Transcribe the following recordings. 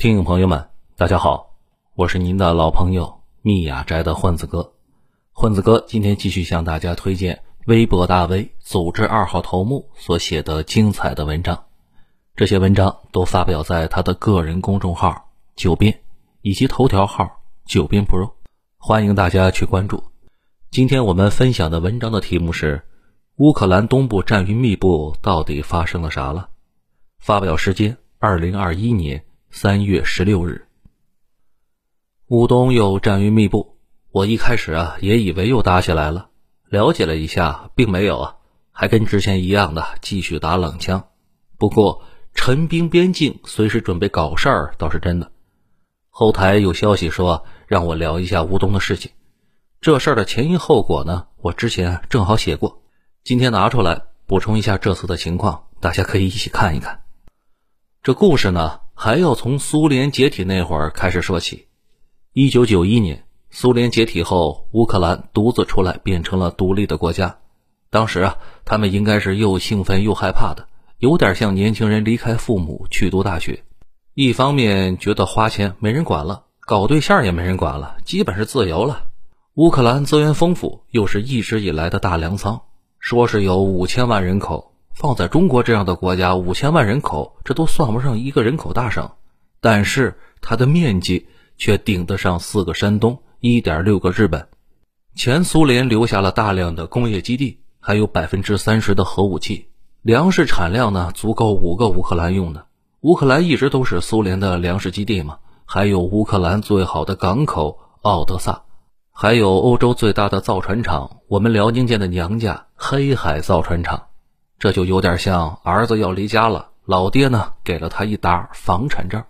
听众朋友们，大家好，我是您的老朋友密雅斋的混子哥。混子哥今天继续向大家推荐微博大 V 组织二号头目所写的精彩的文章。这些文章都发表在他的个人公众号“九编”以及头条号“九编 Pro”，欢迎大家去关注。今天我们分享的文章的题目是：乌克兰东部战云密布，到底发生了啥了？发表时间：二零二一年。三月十六日，乌东又战云密布。我一开始啊，也以为又打起来了。了解了一下，并没有啊，还跟之前一样的继续打冷枪。不过，陈兵边境随时准备搞事儿倒是真的。后台有消息说让我聊一下乌东的事情。这事儿的前因后果呢，我之前正好写过，今天拿出来补充一下这次的情况，大家可以一起看一看。这故事呢？还要从苏联解体那会儿开始说起。一九九一年，苏联解体后，乌克兰独自出来变成了独立的国家。当时啊，他们应该是又兴奋又害怕的，有点像年轻人离开父母去读大学。一方面觉得花钱没人管了，搞对象也没人管了，基本是自由了。乌克兰资源丰富，又是一直以来的大粮仓，说是有五千万人口。放在中国这样的国家，五千万人口，这都算不上一个人口大省，但是它的面积却顶得上四个山东，一点六个日本。前苏联留下了大量的工业基地，还有百分之三十的核武器，粮食产量呢足够五个乌克兰用的。乌克兰一直都是苏联的粮食基地嘛，还有乌克兰最好的港口奥德萨，还有欧洲最大的造船厂，我们辽宁舰的娘家黑海造船厂。这就有点像儿子要离家了，老爹呢给了他一沓房产证。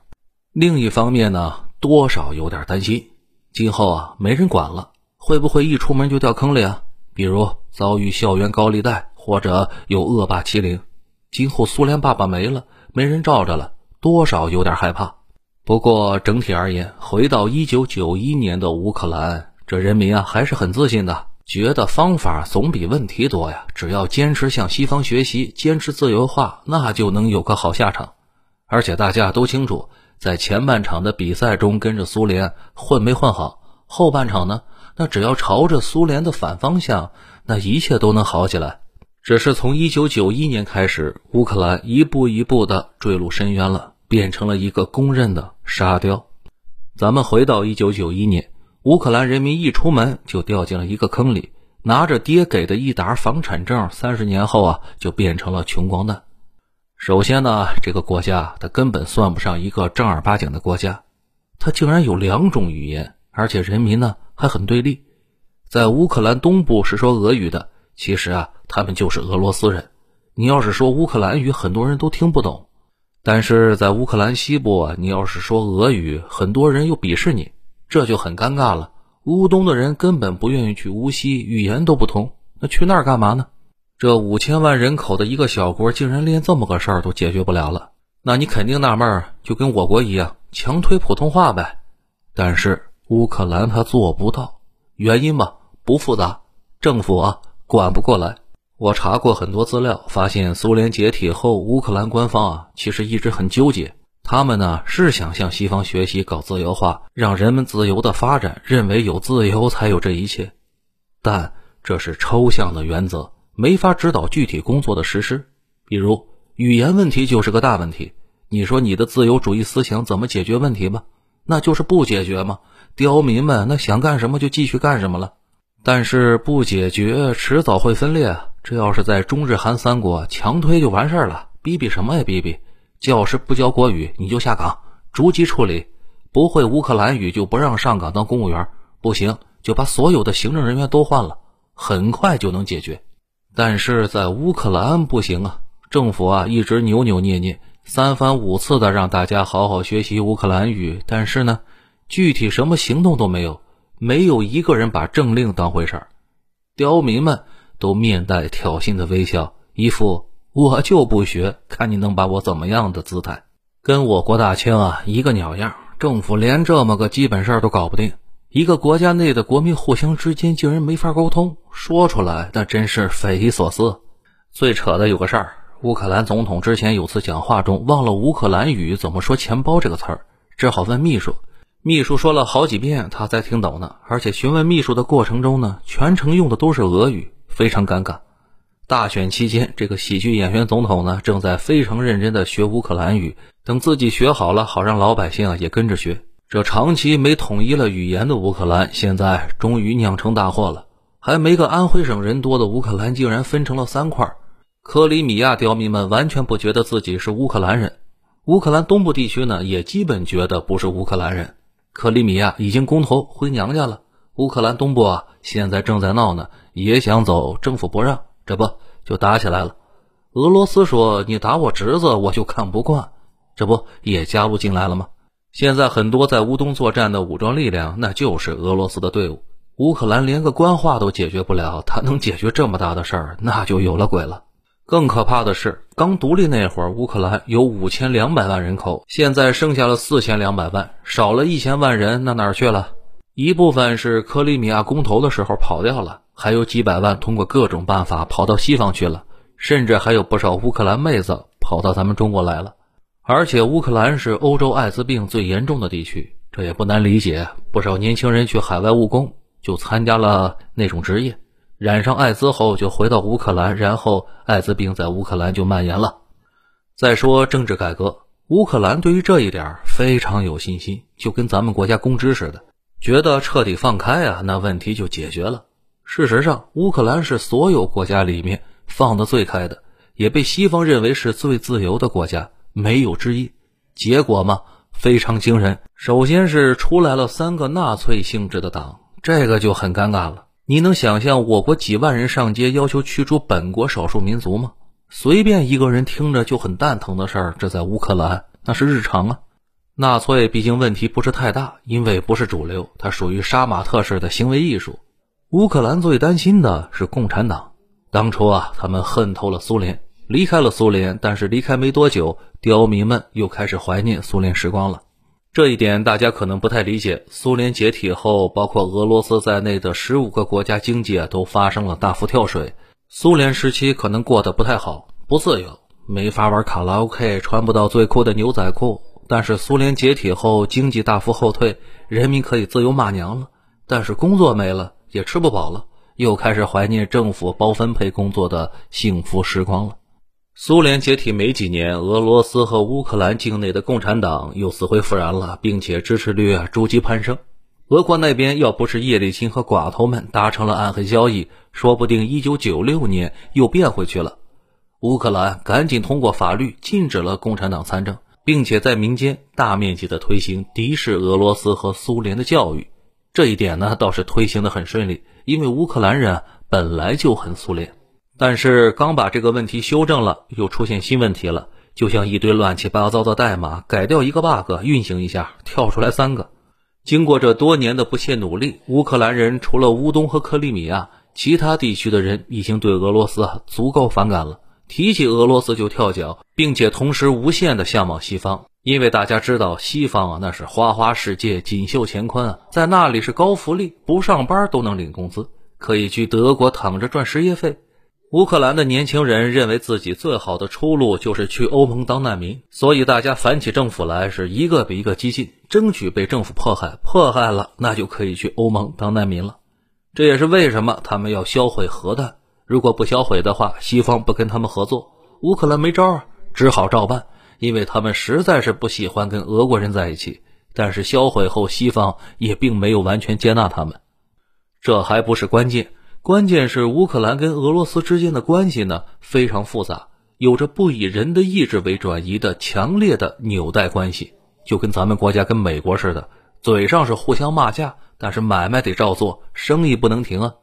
另一方面呢，多少有点担心，今后啊没人管了，会不会一出门就掉坑里啊？比如遭遇校园高利贷，或者有恶霸欺凌。今后苏联爸爸没了，没人罩着了，多少有点害怕。不过整体而言，回到一九九一年的乌克兰，这人民啊还是很自信的。觉得方法总比问题多呀！只要坚持向西方学习，坚持自由化，那就能有个好下场。而且大家都清楚，在前半场的比赛中跟着苏联混没混好，后半场呢，那只要朝着苏联的反方向，那一切都能好起来。只是从1991年开始，乌克兰一步一步的坠入深渊了，变成了一个公认的沙雕。咱们回到1991年。乌克兰人民一出门就掉进了一个坑里，拿着爹给的一沓房产证，三十年后啊就变成了穷光蛋。首先呢，这个国家它根本算不上一个正儿八经的国家，它竟然有两种语言，而且人民呢还很对立。在乌克兰东部是说俄语的，其实啊他们就是俄罗斯人。你要是说乌克兰语，很多人都听不懂；但是在乌克兰西部啊，你要是说俄语，很多人又鄙视你。这就很尴尬了。乌东的人根本不愿意去无锡，语言都不通，那去那儿干嘛呢？这五千万人口的一个小国，竟然连这么个事儿都解决不了了，那你肯定纳闷儿，就跟我国一样，强推普通话呗。但是乌克兰他做不到，原因嘛不复杂，政府啊管不过来。我查过很多资料，发现苏联解体后，乌克兰官方啊其实一直很纠结。他们呢是想向西方学习搞自由化，让人们自由的发展，认为有自由才有这一切，但这是抽象的原则，没法指导具体工作的实施。比如语言问题就是个大问题，你说你的自由主义思想怎么解决问题吗？那就是不解决嘛？刁民们那想干什么就继续干什么了，但是不解决迟早会分裂。这要是在中日韩三国强推就完事儿了，逼逼什么呀逼逼。教师不教国语，你就下岗，逐级处理；不会乌克兰语就不让上岗当公务员，不行就把所有的行政人员都换了，很快就能解决。但是在乌克兰不行啊，政府啊一直扭扭捏捏，三番五次的让大家好好学习乌克兰语，但是呢，具体什么行动都没有，没有一个人把政令当回事儿，刁民们都面带挑衅的微笑，一副。我就不学，看你能把我怎么样的姿态，跟我国大清啊一个鸟样。政府连这么个基本事儿都搞不定，一个国家内的国民互相之间竟然没法沟通，说出来那真是匪夷所思。最扯的有个事儿，乌克兰总统之前有次讲话中忘了乌克兰语怎么说钱包这个词儿，只好问秘书。秘书说了好几遍，他才听懂呢。而且询问秘书的过程中呢，全程用的都是俄语，非常尴尬。大选期间，这个喜剧演员总统呢，正在非常认真的学乌克兰语，等自己学好了，好让老百姓啊也跟着学。这长期没统一了语言的乌克兰，现在终于酿成大祸了。还没个安徽省人多的乌克兰，竟然分成了三块。克里米亚刁民们完全不觉得自己是乌克兰人，乌克兰东部地区呢，也基本觉得不是乌克兰人。克里米亚已经公投回娘家了，乌克兰东部啊，现在正在闹呢，也想走，政府不让。这不就打起来了？俄罗斯说你打我侄子，我就看不惯，这不也加入进来了吗？现在很多在乌东作战的武装力量，那就是俄罗斯的队伍。乌克兰连个官话都解决不了，他能解决这么大的事儿，那就有了鬼了。更可怕的是，刚独立那会儿，乌克兰有五千两百万人口，现在剩下了四千两百万，少了一千万人，那哪儿去了？一部分是克里米亚公投的时候跑掉了。还有几百万通过各种办法跑到西方去了，甚至还有不少乌克兰妹子跑到咱们中国来了。而且乌克兰是欧洲艾滋病最严重的地区，这也不难理解。不少年轻人去海外务工，就参加了那种职业，染上艾滋后就回到乌克兰，然后艾滋病在乌克兰就蔓延了。再说政治改革，乌克兰对于这一点非常有信心，就跟咱们国家公知似的，觉得彻底放开啊，那问题就解决了。事实上，乌克兰是所有国家里面放得最开的，也被西方认为是最自由的国家，没有之一。结果嘛，非常惊人。首先是出来了三个纳粹性质的党，这个就很尴尬了。你能想象我国几万人上街要求驱逐本国少数民族吗？随便一个人听着就很蛋疼的事儿，这在乌克兰那是日常啊。纳粹毕竟问题不是太大，因为不是主流，它属于杀马特式的行为艺术。乌克兰最担心的是共产党。当初啊，他们恨透了苏联，离开了苏联。但是离开没多久，刁民们又开始怀念苏联时光了。这一点大家可能不太理解。苏联解体后，包括俄罗斯在内的十五个国家经济啊都发生了大幅跳水。苏联时期可能过得不太好，不自由，没法玩卡拉 OK，穿不到最酷的牛仔裤。但是苏联解体后，经济大幅后退，人民可以自由骂娘了。但是工作没了。也吃不饱了，又开始怀念政府包分配工作的幸福时光了。苏联解体没几年，俄罗斯和乌克兰境内的共产党又死灰复燃了，并且支持率逐级攀升。俄国那边要不是叶利钦和寡头们达成了暗黑交易，说不定一九九六年又变回去了。乌克兰赶紧通过法律禁止了共产党参政，并且在民间大面积的推行敌视俄罗斯和苏联的教育。这一点呢倒是推行的很顺利，因为乌克兰人本来就很苏联。但是刚把这个问题修正了，又出现新问题了，就像一堆乱七八糟的代码，改掉一个 bug，运行一下跳出来三个。经过这多年的不懈努力，乌克兰人除了乌东和克里米亚，其他地区的人已经对俄罗斯足够反感了，提起俄罗斯就跳脚，并且同时无限的向往西方。因为大家知道，西方啊，那是花花世界、锦绣乾坤啊，在那里是高福利，不上班都能领工资，可以去德国躺着赚失业费。乌克兰的年轻人认为自己最好的出路就是去欧盟当难民，所以大家反起政府来是一个比一个激进，争取被政府迫害，迫害了那就可以去欧盟当难民了。这也是为什么他们要销毁核弹，如果不销毁的话，西方不跟他们合作，乌克兰没招啊，只好照办。因为他们实在是不喜欢跟俄国人在一起，但是销毁后，西方也并没有完全接纳他们。这还不是关键，关键是乌克兰跟俄罗斯之间的关系呢非常复杂，有着不以人的意志为转移的强烈的纽带关系，就跟咱们国家跟美国似的，嘴上是互相骂架，但是买卖得照做，生意不能停啊。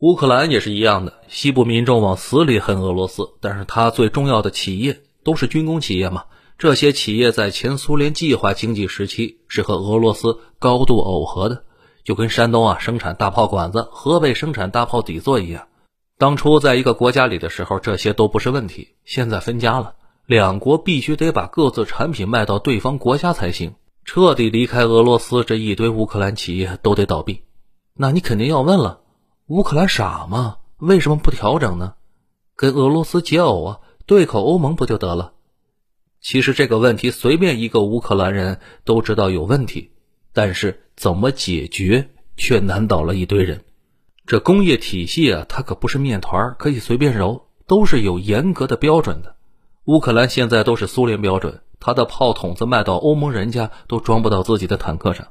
乌克兰也是一样的，西部民众往死里恨俄罗斯，但是他最重要的企业。都是军工企业嘛，这些企业在前苏联计划经济时期是和俄罗斯高度耦合的，就跟山东啊生产大炮管子，河北生产大炮底座一样。当初在一个国家里的时候，这些都不是问题。现在分家了，两国必须得把各自产品卖到对方国家才行，彻底离开俄罗斯，这一堆乌克兰企业都得倒闭。那你肯定要问了，乌克兰傻吗？为什么不调整呢？跟俄罗斯解耦啊？对口欧盟不就得了？其实这个问题随便一个乌克兰人都知道有问题，但是怎么解决却难倒了一堆人。这工业体系啊，它可不是面团可以随便揉，都是有严格的标准的。乌克兰现在都是苏联标准，它的炮筒子卖到欧盟人家都装不到自己的坦克上。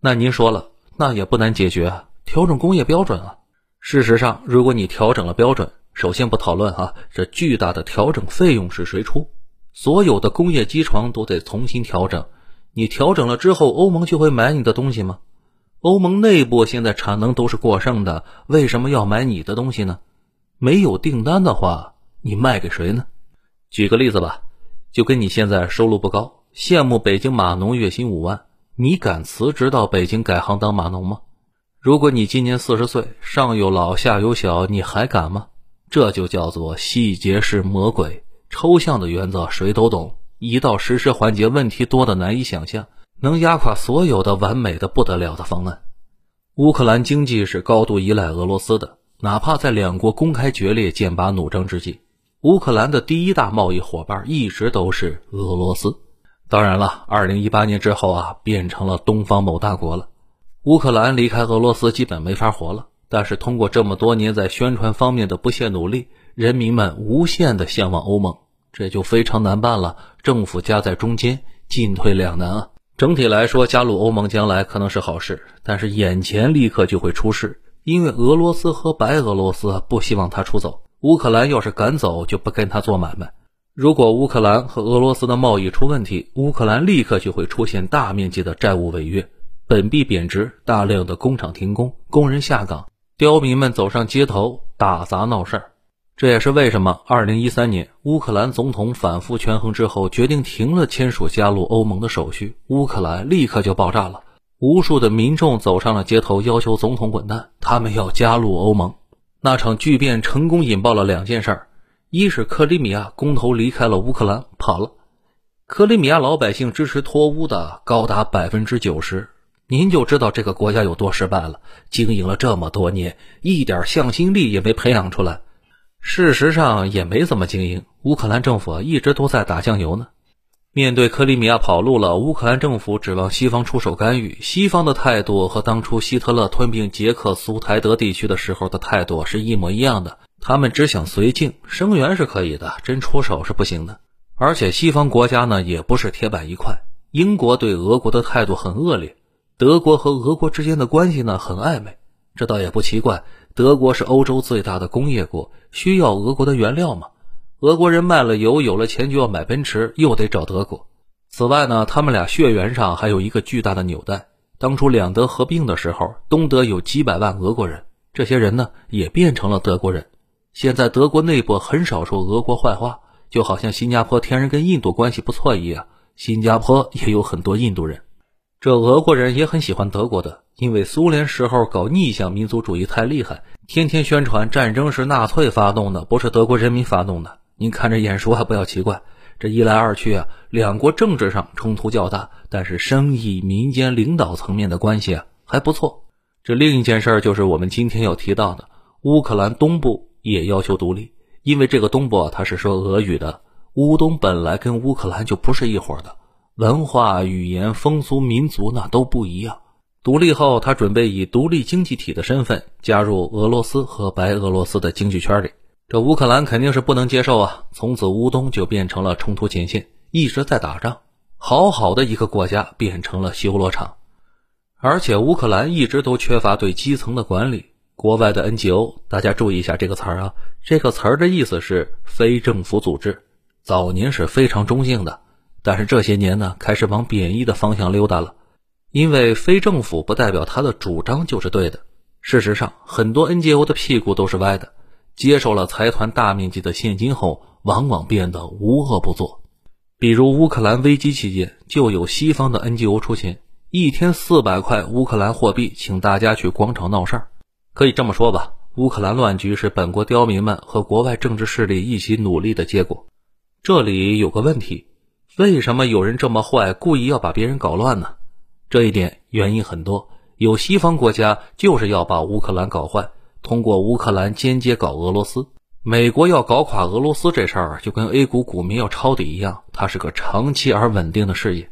那您说了，那也不难解决啊，调整工业标准啊。事实上，如果你调整了标准，首先不讨论啊，这巨大的调整费用是谁出？所有的工业机床都得重新调整。你调整了之后，欧盟就会买你的东西吗？欧盟内部现在产能都是过剩的，为什么要买你的东西呢？没有订单的话，你卖给谁呢？举个例子吧，就跟你现在收入不高，羡慕北京码农月薪五万，你敢辞职到北京改行当码农吗？如果你今年四十岁，上有老下有小，你还敢吗？这就叫做细节是魔鬼。抽象的原则谁都懂，一到实施环节，问题多的难以想象，能压垮所有的完美的不得了的方案。乌克兰经济是高度依赖俄罗斯的，哪怕在两国公开决裂、剑拔弩张之际，乌克兰的第一大贸易伙伴一直都是俄罗斯。当然了，二零一八年之后啊，变成了东方某大国了。乌克兰离开俄罗斯基本没法活了，但是通过这么多年在宣传方面的不懈努力，人民们无限的向往欧盟，这就非常难办了。政府夹在中间，进退两难啊。整体来说，加入欧盟将来可能是好事，但是眼前立刻就会出事，因为俄罗斯和白俄罗斯不希望他出走。乌克兰要是敢走，就不跟他做买卖。如果乌克兰和俄罗斯的贸易出问题，乌克兰立刻就会出现大面积的债务违约。本币贬值，大量的工厂停工，工人下岗，刁民们走上街头打砸闹事儿。这也是为什么2013年乌克兰总统反复权衡之后，决定停了签署加入欧盟的手续，乌克兰立刻就爆炸了。无数的民众走上了街头，要求总统滚蛋，他们要加入欧盟。那场巨变成功引爆了两件事儿：一是克里米亚公投离开了乌克兰跑了，克里米亚老百姓支持脱乌的高达百分之九十。您就知道这个国家有多失败了。经营了这么多年，一点向心力也没培养出来。事实上也没怎么经营。乌克兰政府一直都在打酱油呢。面对克里米亚跑路了，乌克兰政府指望西方出手干预。西方的态度和当初希特勒吞并捷克苏台德地区的时候的态度是一模一样的。他们只想绥靖，声援是可以的，真出手是不行的。而且西方国家呢，也不是铁板一块。英国对俄国的态度很恶劣。德国和俄国之间的关系呢很暧昧，这倒也不奇怪。德国是欧洲最大的工业国，需要俄国的原料吗。俄国人卖了油，有了钱就要买奔驰，又得找德国。此外呢，他们俩血缘上还有一个巨大的纽带。当初两德合并的时候，东德有几百万俄国人，这些人呢也变成了德国人。现在德国内部很少说俄国坏话，就好像新加坡天然跟印度关系不错一样，新加坡也有很多印度人。这俄国人也很喜欢德国的，因为苏联时候搞逆向民族主义太厉害，天天宣传战争是纳粹发动的，不是德国人民发动的。您看这眼熟还不要奇怪。这一来二去啊，两国政治上冲突较大，但是生意、民间领导层面的关系啊还不错。这另一件事就是我们今天要提到的，乌克兰东部也要求独立，因为这个东部啊他是说俄语的，乌东本来跟乌克兰就不是一伙的。文化、语言、风俗、民族那都不一样。独立后，他准备以独立经济体的身份加入俄罗斯和白俄罗斯的经济圈里。这乌克兰肯定是不能接受啊！从此乌东就变成了冲突前线，一直在打仗。好好的一个国家变成了修罗场，而且乌克兰一直都缺乏对基层的管理。国外的 NGO，大家注意一下这个词儿啊，这个词儿的意思是非政府组织，早年是非常中性的。但是这些年呢，开始往贬义的方向溜达了，因为非政府不代表他的主张就是对的。事实上，很多 NGO 的屁股都是歪的，接受了财团大面积的现金后，往往变得无恶不作。比如乌克兰危机期间，就有西方的 NGO 出钱，一天四百块乌克兰货币，请大家去广场闹事儿。可以这么说吧，乌克兰乱局是本国刁民们和国外政治势力一起努力的结果。这里有个问题。为什么有人这么坏，故意要把别人搞乱呢？这一点原因很多，有西方国家就是要把乌克兰搞坏，通过乌克兰间接搞俄罗斯。美国要搞垮俄罗斯这事儿，就跟 A 股股民要抄底一样，它是个长期而稳定的事业。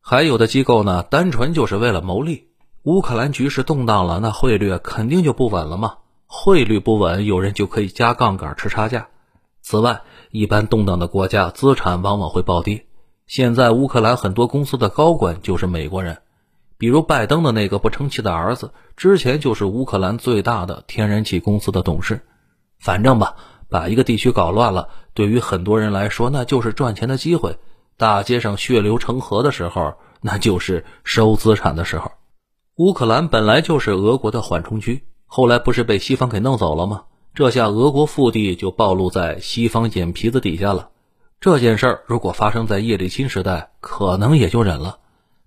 还有的机构呢，单纯就是为了牟利。乌克兰局势动荡了，那汇率肯定就不稳了嘛。汇率不稳，有人就可以加杠杆吃差价。此外，一般动荡的国家资产往往会暴跌。现在乌克兰很多公司的高管就是美国人，比如拜登的那个不成器的儿子，之前就是乌克兰最大的天然气公司的董事。反正吧，把一个地区搞乱了，对于很多人来说，那就是赚钱的机会。大街上血流成河的时候，那就是收资产的时候。乌克兰本来就是俄国的缓冲区，后来不是被西方给弄走了吗？这下俄国腹地就暴露在西方眼皮子底下了。这件事儿如果发生在叶利钦时代，可能也就忍了。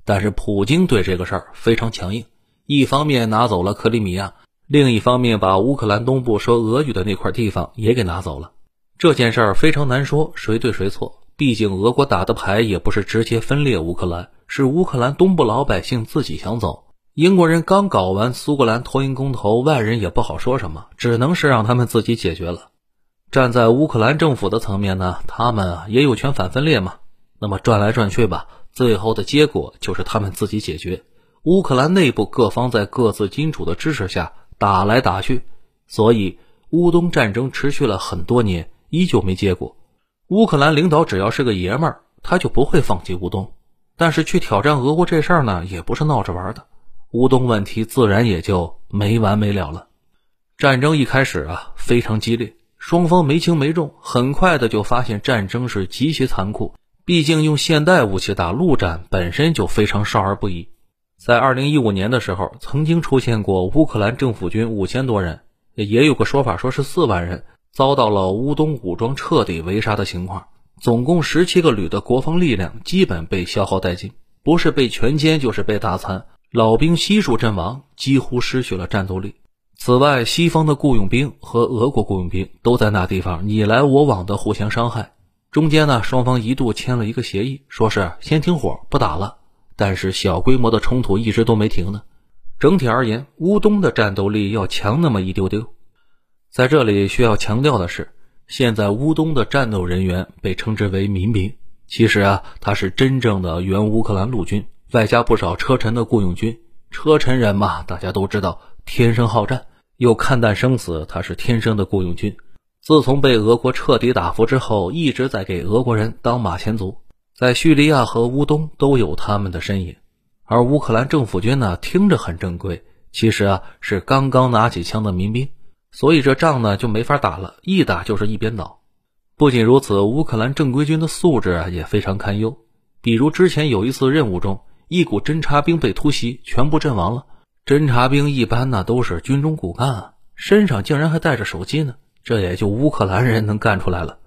但是普京对这个事儿非常强硬，一方面拿走了克里米亚。另一方面，把乌克兰东部说俄语的那块地方也给拿走了。这件事儿非常难说谁对谁错，毕竟俄国打的牌也不是直接分裂乌克兰，是乌克兰东部老百姓自己想走。英国人刚搞完苏格兰脱英公投，外人也不好说什么，只能是让他们自己解决了。站在乌克兰政府的层面呢，他们啊也有权反分裂嘛。那么转来转去吧，最后的结果就是他们自己解决。乌克兰内部各方在各自金主的支持下。打来打去，所以乌东战争持续了很多年，依旧没结果。乌克兰领导只要是个爷们儿，他就不会放弃乌东。但是去挑战俄国这事儿呢，也不是闹着玩的。乌东问题自然也就没完没了了。战争一开始啊，非常激烈，双方没轻没重，很快的就发现战争是极其残酷。毕竟用现代武器打陆战本身就非常少儿不宜。在二零一五年的时候，曾经出现过乌克兰政府军五千多人，也有个说法说是四万人，遭到了乌东武装彻底围杀的情况。总共十七个旅的国防力量基本被消耗殆尽，不是被全歼就是被打残，老兵悉数阵亡，几乎失去了战斗力。此外，西方的雇佣兵和俄国雇佣兵都在那地方你来我往的互相伤害。中间呢，双方一度签了一个协议，说是先停火，不打了。但是小规模的冲突一直都没停呢。整体而言，乌东的战斗力要强那么一丢丢。在这里需要强调的是，现在乌东的战斗人员被称之为民兵，其实啊，他是真正的原乌克兰陆军，外加不少车臣的雇佣军。车臣人嘛，大家都知道，天生好战，又看淡生死，他是天生的雇佣军。自从被俄国彻底打服之后，一直在给俄国人当马前卒。在叙利亚和乌东都有他们的身影，而乌克兰政府军呢，听着很正规，其实啊是刚刚拿起枪的民兵，所以这仗呢就没法打了，一打就是一边倒。不仅如此，乌克兰正规军的素质啊也非常堪忧。比如之前有一次任务中，一股侦察兵被突袭，全部阵亡了。侦察兵一般呢都是军中骨干啊，身上竟然还带着手机呢，这也就乌克兰人能干出来了。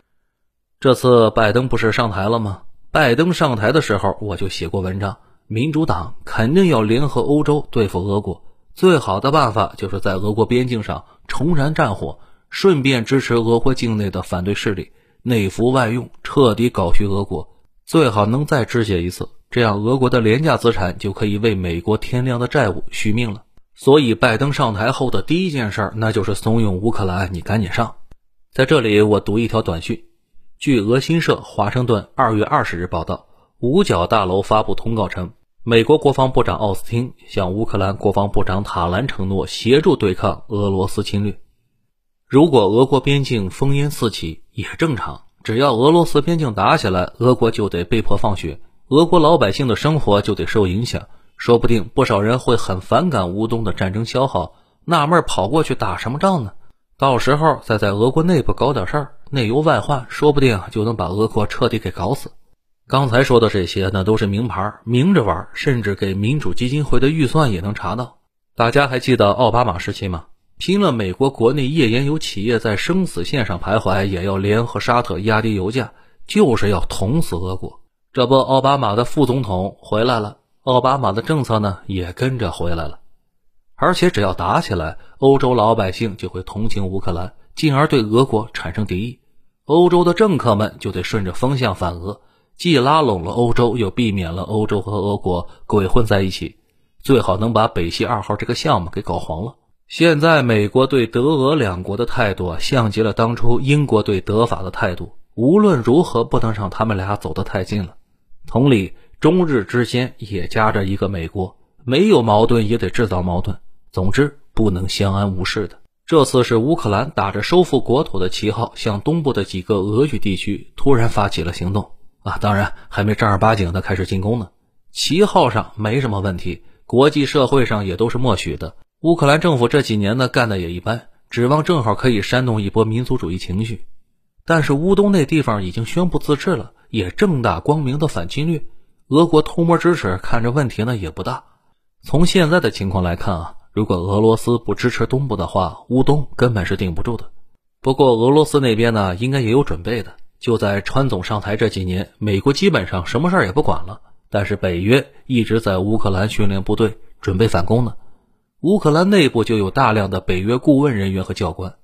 这次拜登不是上台了吗？拜登上台的时候，我就写过文章。民主党肯定要联合欧洲对付俄国，最好的办法就是在俄国边境上重燃战火，顺便支持俄国境内的反对势力，内服外用，彻底搞虚俄国。最好能再肢解一次，这样俄国的廉价资产就可以为美国天量的债务续命了。所以，拜登上台后的第一件事，那就是怂恿乌克兰，你赶紧上。在这里，我读一条短讯。据俄新社华盛顿二月二十日报道，五角大楼发布通告称，美国国防部长奥斯汀向乌克兰国防部长塔兰承诺协助对抗俄罗斯侵略。如果俄国边境烽烟四起也正常，只要俄罗斯边境打起来，俄国就得被迫放血，俄国老百姓的生活就得受影响，说不定不少人会很反感乌东的战争消耗，纳闷跑过去打什么仗呢？到时候再在俄国内部搞点事儿。内忧外患，说不定就能把俄国彻底给搞死。刚才说的这些，那都是名牌，明着玩，甚至给民主基金会的预算也能查到。大家还记得奥巴马时期吗？拼了美国国内页岩油企业在生死线上徘徊，也要联合沙特压低油价，就是要捅死俄国。这不，奥巴马的副总统回来了，奥巴马的政策呢也跟着回来了。而且只要打起来，欧洲老百姓就会同情乌克兰。进而对俄国产生敌意，欧洲的政客们就得顺着风向反俄，既拉拢了欧洲，又避免了欧洲和俄国鬼混在一起，最好能把北溪二号这个项目给搞黄了。现在美国对德俄两国的态度，像极了当初英国对德法的态度。无论如何，不能让他们俩走得太近了。同理，中日之间也夹着一个美国，没有矛盾也得制造矛盾。总之，不能相安无事的。这次是乌克兰打着收复国土的旗号，向东部的几个俄语地区突然发起了行动啊！当然，还没正儿八经的开始进攻呢。旗号上没什么问题，国际社会上也都是默许的。乌克兰政府这几年呢干的也一般，指望正好可以煽动一波民族主义情绪。但是乌东那地方已经宣布自治了，也正大光明的反侵略。俄国偷摸支持，看着问题呢也不大。从现在的情况来看啊，如果俄罗斯不支持东部的话，乌东根本是顶不住的。不过俄罗斯那边呢，应该也有准备的。就在川总上台这几年，美国基本上什么事儿也不管了，但是北约一直在乌克兰训练部队，准备反攻呢。乌克兰内部就有大量的北约顾问人员和教官，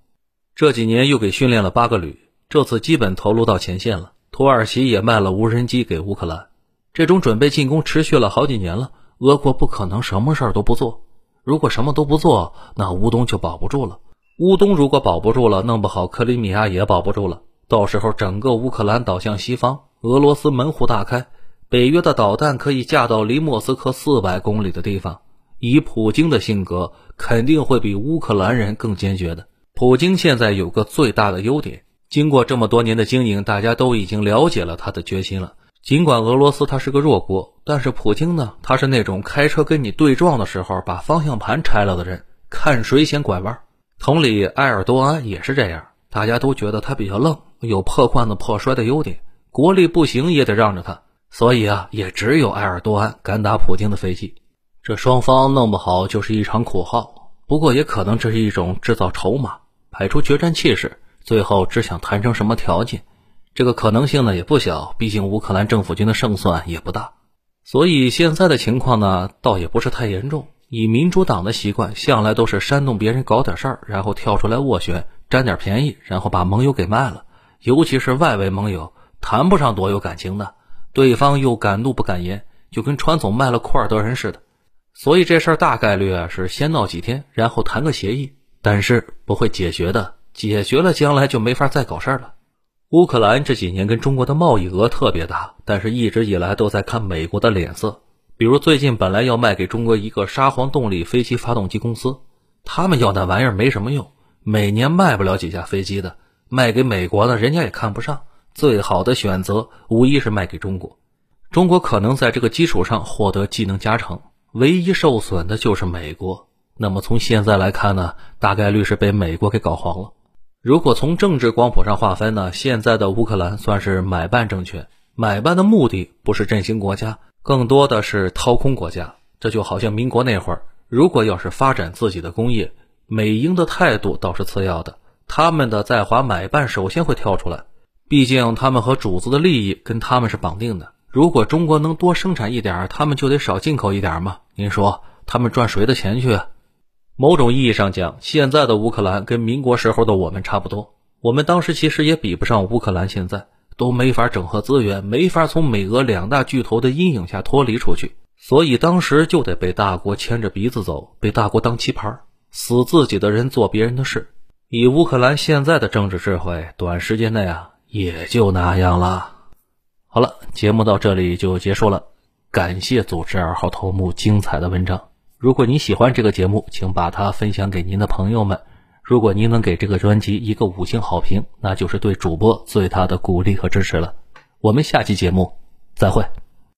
这几年又给训练了八个旅。这次基本投入到前线了。土耳其也卖了无人机给乌克兰。这种准备进攻持续了好几年了。俄国不可能什么事都不做。如果什么都不做，那乌东就保不住了。乌东如果保不住了，弄不好克里米亚也保不住了。到时候整个乌克兰倒向西方，俄罗斯门户大开，北约的导弹可以架到离莫斯科四百公里的地方。以普京的性格，肯定会比乌克兰人更坚决的。普京现在有个最大的优点。经过这么多年的经营，大家都已经了解了他的决心了。尽管俄罗斯他是个弱国，但是普京呢，他是那种开车跟你对撞的时候把方向盘拆了的人，看谁先拐弯。同理，埃尔多安也是这样，大家都觉得他比较愣，有破罐子破摔的优点，国力不行也得让着他。所以啊，也只有埃尔多安敢打普京的飞机。这双方弄不好就是一场苦耗，不过也可能这是一种制造筹码，排出决战气势。最后只想谈成什么条件，这个可能性呢也不小。毕竟乌克兰政府军的胜算也不大，所以现在的情况呢倒也不是太严重。以民主党的习惯，向来都是煽动别人搞点事儿，然后跳出来斡旋，占点便宜，然后把盟友给卖了。尤其是外围盟友，谈不上多有感情的，对方又敢怒不敢言，就跟川总卖了库尔德人似的。所以这事儿大概率啊是先闹几天，然后谈个协议，但是不会解决的。解决了，将来就没法再搞事儿了。乌克兰这几年跟中国的贸易额特别大，但是一直以来都在看美国的脸色。比如最近本来要卖给中国一个沙皇动力飞机发动机公司，他们要那玩意儿没什么用，每年卖不了几架飞机的，卖给美国的人家也看不上。最好的选择无疑是卖给中国，中国可能在这个基础上获得技能加成，唯一受损的就是美国。那么从现在来看呢，大概率是被美国给搞黄了。如果从政治光谱上划分呢，现在的乌克兰算是买办政权，买办的目的不是振兴国家，更多的是掏空国家。这就好像民国那会儿，如果要是发展自己的工业，美英的态度倒是次要的，他们的在华买办首先会跳出来，毕竟他们和主子的利益跟他们是绑定的。如果中国能多生产一点，他们就得少进口一点嘛。您说他们赚谁的钱去？某种意义上讲，现在的乌克兰跟民国时候的我们差不多。我们当时其实也比不上乌克兰，现在都没法整合资源，没法从美俄两大巨头的阴影下脱离出去，所以当时就得被大国牵着鼻子走，被大国当棋盘，死自己的人做别人的事。以乌克兰现在的政治智慧，短时间内啊也就那样了。好了，节目到这里就结束了，感谢组织二号头目精彩的文章。如果您喜欢这个节目，请把它分享给您的朋友们。如果您能给这个专辑一个五星好评，那就是对主播最大的鼓励和支持了。我们下期节目再会。